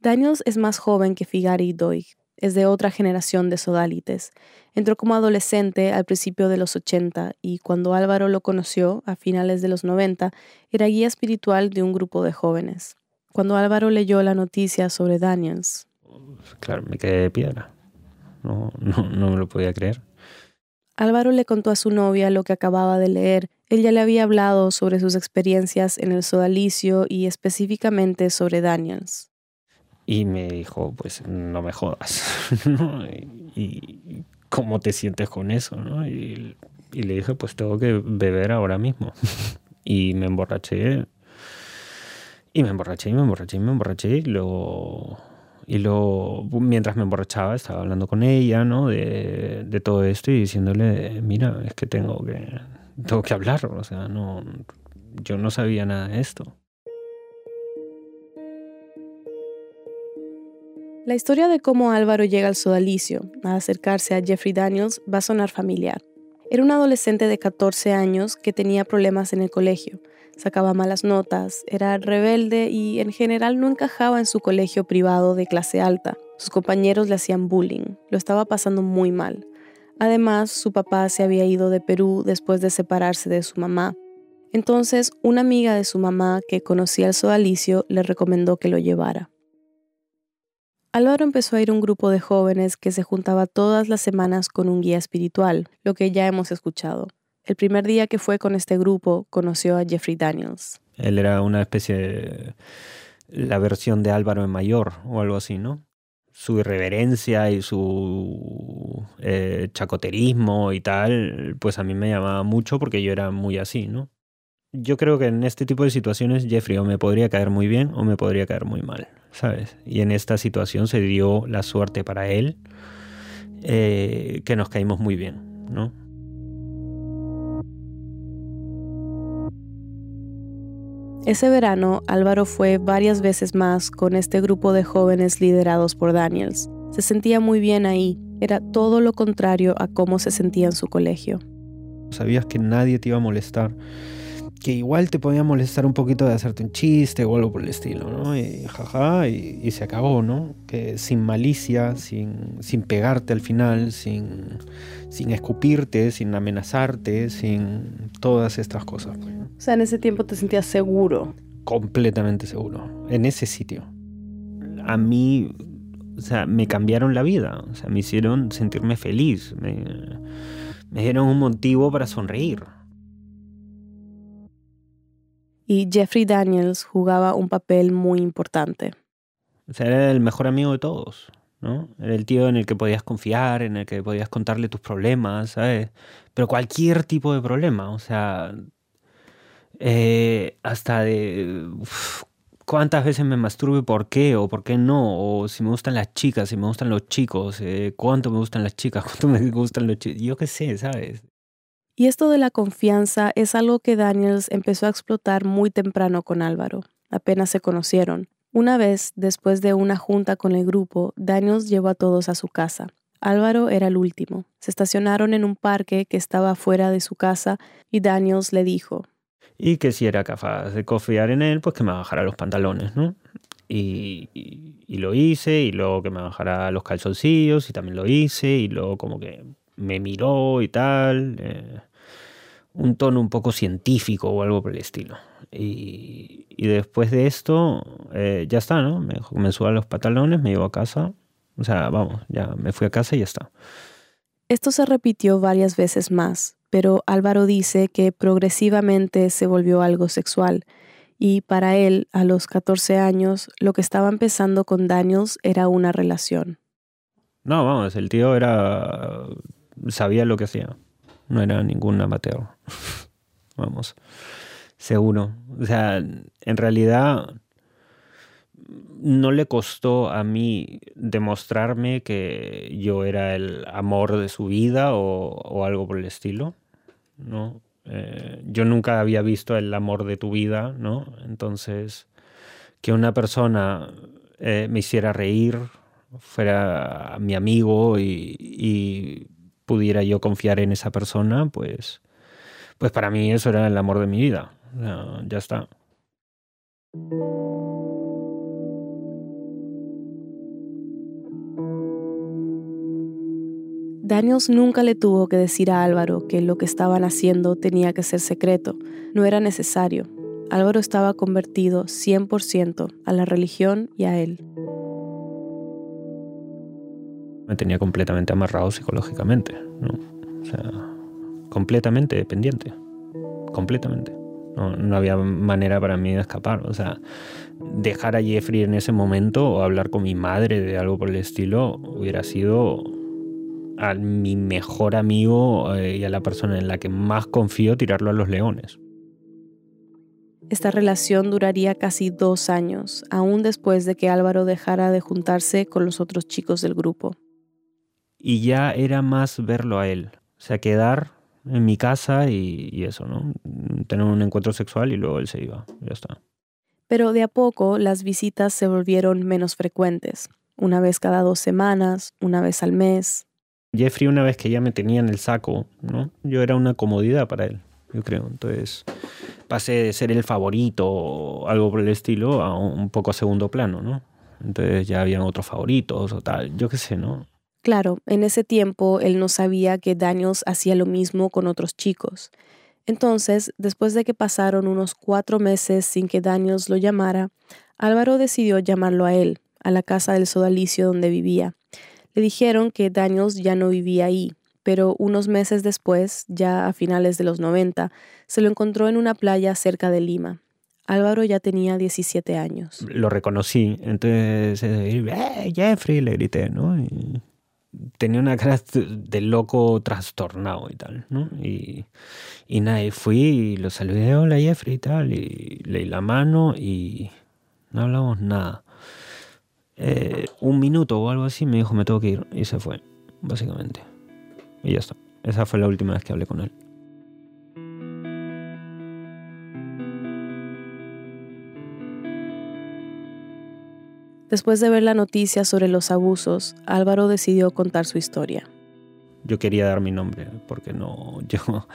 Daniels es más joven que Figari y Doig, es de otra generación de sodalites. Entró como adolescente al principio de los 80 y cuando Álvaro lo conoció, a finales de los 90, era guía espiritual de un grupo de jóvenes. Cuando Álvaro leyó la noticia sobre Daniels... Claro, me quedé de piedra. No, no, no me lo podía creer. Álvaro le contó a su novia lo que acababa de leer. Ella le había hablado sobre sus experiencias en el sodalicio y específicamente sobre Daniels. Y me dijo, pues no me jodas. y, cómo te sientes con eso? ¿no? Y, le dije, pues tengo que beber ahora mismo. y me emborraché. Y me emborraché, y me emborraché, y me emborraché. Y luego y luego, mientras me emborrachaba, estaba hablando con ella, ¿no? De, de todo esto y diciéndole, mira, es que tengo que, tengo que hablar, o sea, no, yo no sabía nada de esto. La historia de cómo Álvaro llega al sodalicio a acercarse a Jeffrey Daniels va a sonar familiar. Era un adolescente de 14 años que tenía problemas en el colegio sacaba malas notas, era rebelde y en general no encajaba en su colegio privado de clase alta. Sus compañeros le hacían bullying, lo estaba pasando muy mal. Además, su papá se había ido de Perú después de separarse de su mamá. Entonces, una amiga de su mamá que conocía el sodalicio le recomendó que lo llevara. Álvaro empezó a ir a un grupo de jóvenes que se juntaba todas las semanas con un guía espiritual, lo que ya hemos escuchado. El primer día que fue con este grupo, conoció a Jeffrey Daniels. Él era una especie de la versión de Álvaro en mayor o algo así, ¿no? Su irreverencia y su eh, chacoterismo y tal, pues a mí me llamaba mucho porque yo era muy así, ¿no? Yo creo que en este tipo de situaciones Jeffrey o me podría caer muy bien o me podría caer muy mal, ¿sabes? Y en esta situación se dio la suerte para él eh, que nos caímos muy bien, ¿no? Ese verano, Álvaro fue varias veces más con este grupo de jóvenes liderados por Daniels. Se sentía muy bien ahí, era todo lo contrario a cómo se sentía en su colegio. Sabías que nadie te iba a molestar, que igual te podía molestar un poquito de hacerte un chiste o algo por el estilo, ¿no? Y jaja, y, se acabó, ¿no? Que sin malicia, sin, sin pegarte al final, sin, sin escupirte, sin amenazarte, sin todas estas cosas. Pues, o sea, en ese tiempo te sentías seguro. Completamente seguro, en ese sitio. A mí, o sea, me cambiaron la vida, o sea, me hicieron sentirme feliz, me, me dieron un motivo para sonreír y Jeffrey Daniels jugaba un papel muy importante. O sea, era el mejor amigo de todos. ¿no? Era el tío en el que podías confiar, en el que podías contarle tus problemas, ¿sabes? Pero cualquier tipo de problema, o sea, eh, hasta de cuántas veces me masturbo y por qué, o por qué no, o si me gustan las chicas, si me gustan los chicos, eh, cuánto me gustan las chicas, cuánto me gustan los chicos, yo qué sé, ¿sabes? Y esto de la confianza es algo que Daniels empezó a explotar muy temprano con Álvaro, apenas se conocieron. Una vez, después de una junta con el grupo, Daniels llevó a todos a su casa. Álvaro era el último. Se estacionaron en un parque que estaba fuera de su casa y Daniels le dijo, Y que si era capaz de confiar en él, pues que me bajara los pantalones, ¿no? Y, y- lo hice, y luego que me bajara los calzoncillos, y también lo hice, y luego como que me miró y tal. eh, un tono un poco científico o algo por el estilo. Y, y después de esto, eh, ya está, ¿no? Me, me suba los pantalones, me llevó a casa. O sea, vamos, ya me fui a casa y ya está. Esto se repitió varias veces más, pero Álvaro dice que progresivamente se volvió algo sexual y para él, a los 14 años, lo que estaba empezando con Daniels era una relación. No, vamos, el tío era. Sabía lo que hacía. No era ningún amateur. vamos. Seguro. O sea, en realidad. No le costó a mí demostrarme que yo era el amor de su vida o, o algo por el estilo. ¿no? Eh, yo nunca había visto el amor de tu vida, ¿no? Entonces, que una persona eh, me hiciera reír, fuera mi amigo y, y pudiera yo confiar en esa persona, pues, pues para mí eso era el amor de mi vida. Ya está. Daniels nunca le tuvo que decir a Álvaro que lo que estaban haciendo tenía que ser secreto, no era necesario. Álvaro estaba convertido 100% a la religión y a él. Me tenía completamente amarrado psicológicamente, ¿no? O sea, completamente dependiente. Completamente. No, había manera para mí de escapar. O sea, dejar a Jeffrey en ese momento o hablar con mi madre de algo por el estilo hubiera sido a mi mejor amigo eh, y a la persona en la que más confío tirarlo a los leones. Esta relación duraría casi dos años, aún después de que Álvaro dejara de juntarse con los otros chicos del grupo. Y ya era más verlo a él. O sea, quedar en mi casa y, y eso, ¿no? Tener un encuentro sexual y luego él se iba. Ya está. Pero de a poco las visitas se volvieron menos frecuentes, una vez cada dos semanas, una vez al mes. Jeffrey, una vez que ya me tenía en el saco, ¿no? Yo era una comodidad para él, yo creo. Entonces pasé de ser el favorito o algo por el estilo a un un poco a segundo plano, ¿no? Entonces ya habían otros favoritos o tal, yo qué sé, ¿no? Claro, en ese tiempo él no sabía que Daniels hacía lo mismo con otros chicos. Entonces, después de que pasaron unos cuatro meses sin que Daniels lo llamara, Álvaro decidió llamarlo a él, a la casa del sodalicio donde vivía. Le dijeron que Daniels ya no vivía ahí, pero unos meses después, ya a finales de los 90, se lo encontró en una playa cerca de Lima. Álvaro ya tenía 17 años. Lo reconocí, entonces, eh, Jeffrey, le grité, ¿no? Tenía una cara de loco trastornado y tal, ¿no? Y, y nada, y fui y lo saludé, hola Jeffrey y tal, y le di la mano y no hablamos nada. Eh, un minuto o algo así me dijo, me tengo que ir, y se fue, básicamente. Y ya está. Esa fue la última vez que hablé con él. Después de ver la noticia sobre los abusos, Álvaro decidió contar su historia. Yo quería dar mi nombre, porque no, yo,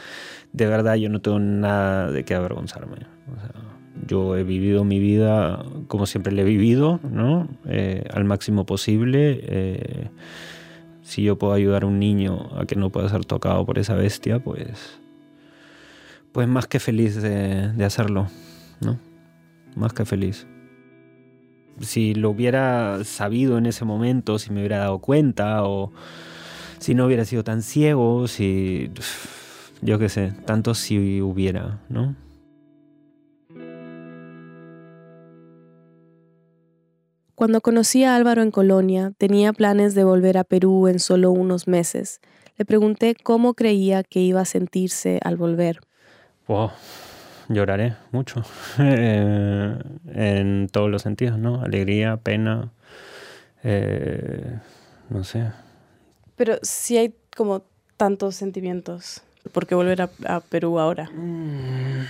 de verdad, yo no tengo nada de qué avergonzarme. O sea, yo he vivido mi vida como siempre la he vivido, ¿no? Eh, al máximo posible. Eh, si yo puedo ayudar a un niño a que no pueda ser tocado por esa bestia, pues, pues más que feliz de, de hacerlo, ¿no? Más que feliz si lo hubiera sabido en ese momento, si me hubiera dado cuenta o si no hubiera sido tan ciego, si yo qué sé, tanto si hubiera, ¿no? Cuando conocí a Álvaro en Colonia, tenía planes de volver a Perú en solo unos meses. Le pregunté cómo creía que iba a sentirse al volver. Wow, lloraré mucho. Eh, en todos los sentidos, ¿no? Alegría, pena, eh, no sé. Pero si hay como tantos sentimientos, ¿por qué volver a, a Perú ahora? Mm,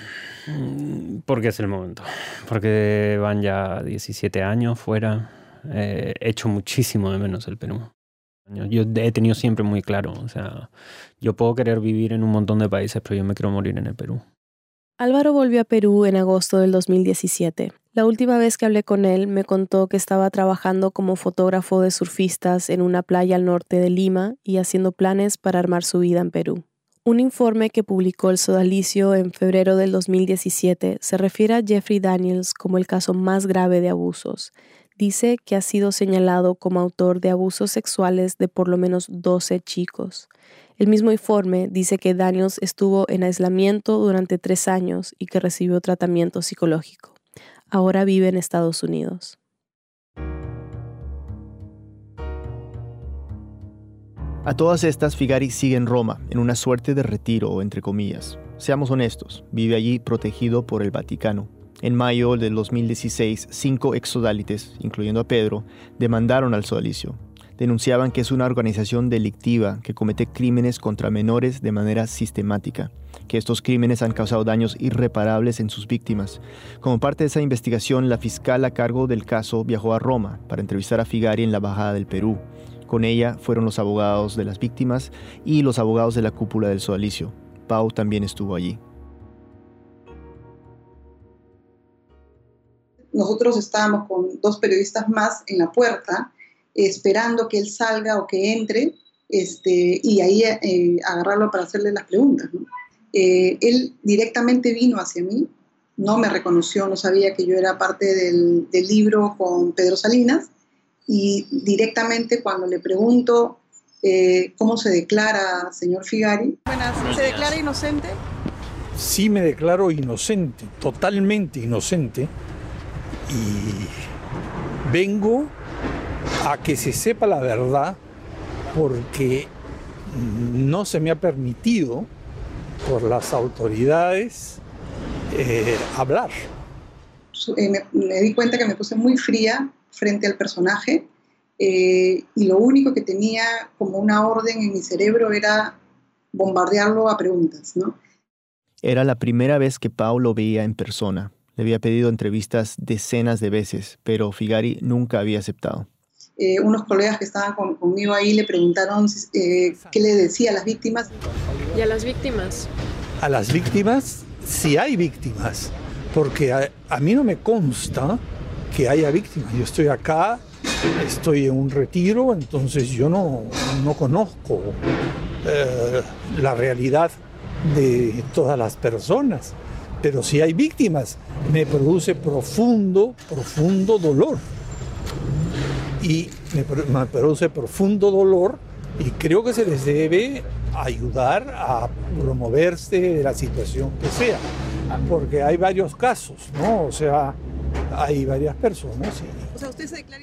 porque es el momento. Porque van ya 17 años fuera. Eh, he hecho muchísimo de menos el Perú. Yo he tenido siempre muy claro, o sea, yo puedo querer vivir en un montón de países, pero yo me quiero morir en el Perú. Álvaro volvió a Perú en agosto del 2017. La última vez que hablé con él me contó que estaba trabajando como fotógrafo de surfistas en una playa al norte de Lima y haciendo planes para armar su vida en Perú. Un informe que publicó el Sodalicio en febrero del 2017 se refiere a Jeffrey Daniels como el caso más grave de abusos dice que ha sido señalado como autor de abusos sexuales de por lo menos 12 chicos. El mismo informe dice que Daniels estuvo en aislamiento durante tres años y que recibió tratamiento psicológico. Ahora vive en Estados Unidos. A todas estas, Figari sigue en Roma, en una suerte de retiro, entre comillas. Seamos honestos, vive allí protegido por el Vaticano, en mayo del 2016, cinco exodálites, incluyendo a Pedro, demandaron al sodalicio. Denunciaban que es una organización delictiva que comete crímenes contra menores de manera sistemática, que estos crímenes han causado daños irreparables en sus víctimas. Como parte de esa investigación, la fiscal a cargo del caso viajó a Roma para entrevistar a Figari en la Embajada del Perú. Con ella fueron los abogados de las víctimas y los abogados de la cúpula del sodalicio. Pau también estuvo allí. nosotros estábamos con dos periodistas más en la puerta, esperando que él salga o que entre, este, y ahí eh, agarrarlo para hacerle las preguntas. Eh, él directamente vino hacia mí, no me reconoció, no sabía que yo era parte del, libro con Pedro Salinas, y directamente cuando le pregunto eh, cómo se declara señor Figari. Buenas, ¿se declara inocente? Sí me declaro inocente, totalmente inocente y vengo a que se sepa la verdad porque no se me ha permitido por las autoridades eh, hablar. Eh, me, di cuenta que me puse muy fría frente al personaje eh, y lo único que tenía como una orden en mi cerebro era bombardearlo a preguntas. ¿no? Era la primera vez que Pau lo veía en persona. Le había pedido entrevistas decenas de veces, pero Figari nunca había aceptado. Eh, unos colegas que estaban conmigo ahí le preguntaron eh, qué le decía a las víctimas. ¿Y a las víctimas? A las víctimas, si hay víctimas, porque a, mí no me consta que haya víctimas. Yo estoy acá, estoy en un retiro, entonces yo no, no conozco eh, la realidad de todas las personas. Pero si hay víctimas, me produce profundo, profundo dolor. Y me, produce profundo dolor y creo que se les debe ayudar a promoverse de la situación que sea. Porque hay varios casos, ¿no? O sea, hay varias personas.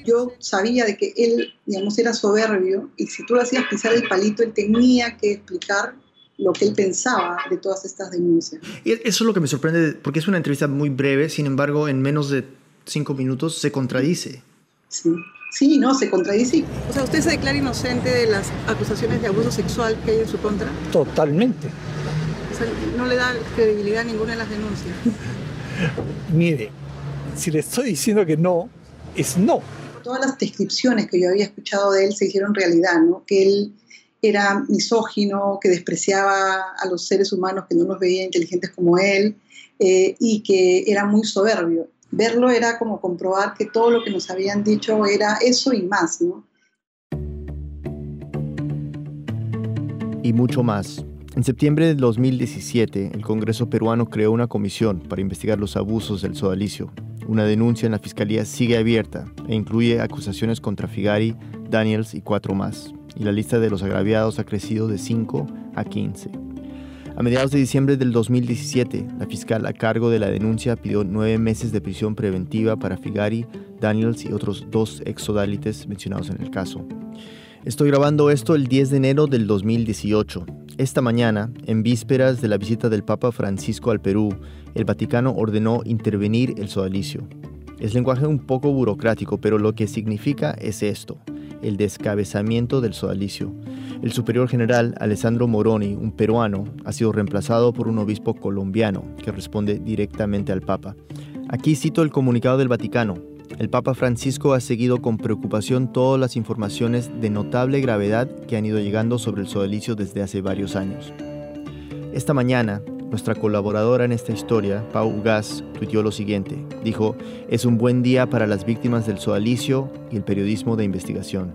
Yo sabía de que él, digamos, era soberbio y si tú le hacías pisar el palito, él tenía que explicar lo que él pensaba de todas estas denuncias. Y eso es lo que me sorprende, porque es una entrevista muy breve, sin embargo, en menos de cinco minutos se contradice. Sí, sí, no, se contradice. O sea, ¿usted se declara inocente de las acusaciones de abuso sexual que hay en su contra? Totalmente. O sea, no le da credibilidad a ninguna de las denuncias. Mire, si le estoy diciendo que no, es no. Todas las descripciones que yo había escuchado de él se hicieron realidad, ¿no? Que él era misógino, que despreciaba a los seres humanos que no los veía inteligentes como él eh, y que era muy soberbio. Verlo era como comprobar que todo lo que nos habían dicho era eso y más, ¿no? Y mucho más. En septiembre de 2017, el Congreso peruano creó una comisión para investigar los abusos del sodalicio. Una denuncia en la fiscalía sigue abierta e incluye acusaciones contra Figari, Daniels y cuatro más y la lista de los agraviados ha crecido de 5 a 15. A mediados de diciembre del 2017, la fiscal a cargo de la denuncia pidió nueve meses de prisión preventiva para Figari, Daniels y otros dos exodálites mencionados en el caso. Estoy grabando esto el 10 de enero del 2018. Esta mañana, en vísperas de la visita del Papa Francisco al Perú, el Vaticano ordenó intervenir el sodalicio. Es lenguaje un poco burocrático, pero lo que significa es esto, el descabezamiento del sodalicio. El superior general Alessandro Moroni, un peruano, ha sido reemplazado por un obispo colombiano que responde directamente al Papa. Aquí cito el comunicado del Vaticano. El Papa Francisco ha seguido con preocupación todas las informaciones de notable gravedad que han ido llegando sobre el sodalicio desde hace varios años. Esta mañana, nuestra colaboradora en esta historia, Pau Ugaz, tuiteó lo siguiente. Dijo, es un buen día para las víctimas del sodalicio y el periodismo de investigación.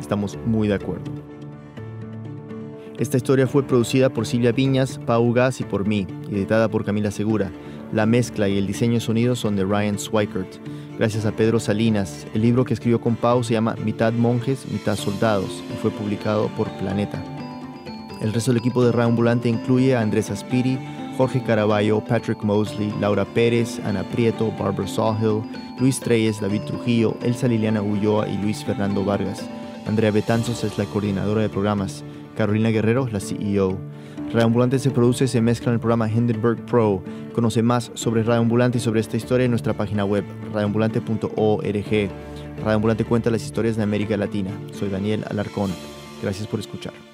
Estamos muy de acuerdo. Esta historia fue producida por Silvia Viñas, Pau Ugaz y por mí, editada por Camila Segura. La mezcla y el diseño de sonido son de Ryan Swikert. Gracias a Pedro Salinas. El libro que escribió con Pau se llama Mitad monjes, mitad soldados y fue publicado por Planeta. El resto del equipo de Radio Ambulante incluye a Andrés Aspiri, Jorge Caraballo, Patrick Mosley, Laura Pérez, Ana Prieto, Barbara Sawhill, Luis Treyes, David Trujillo, Elsa Liliana Ulloa y Luis Fernando Vargas. Andrea Betanzos es la coordinadora de programas. Carolina Guerrero es la CEO. Radio Ambulante se produce se mezcla en el programa Hindenburg Pro. Conoce más sobre Radio Ambulante y sobre esta historia en nuestra página web radioambulante.org. Radio Ambulante cuenta las historias de América Latina. Soy Daniel Alarcón. Gracias por escuchar.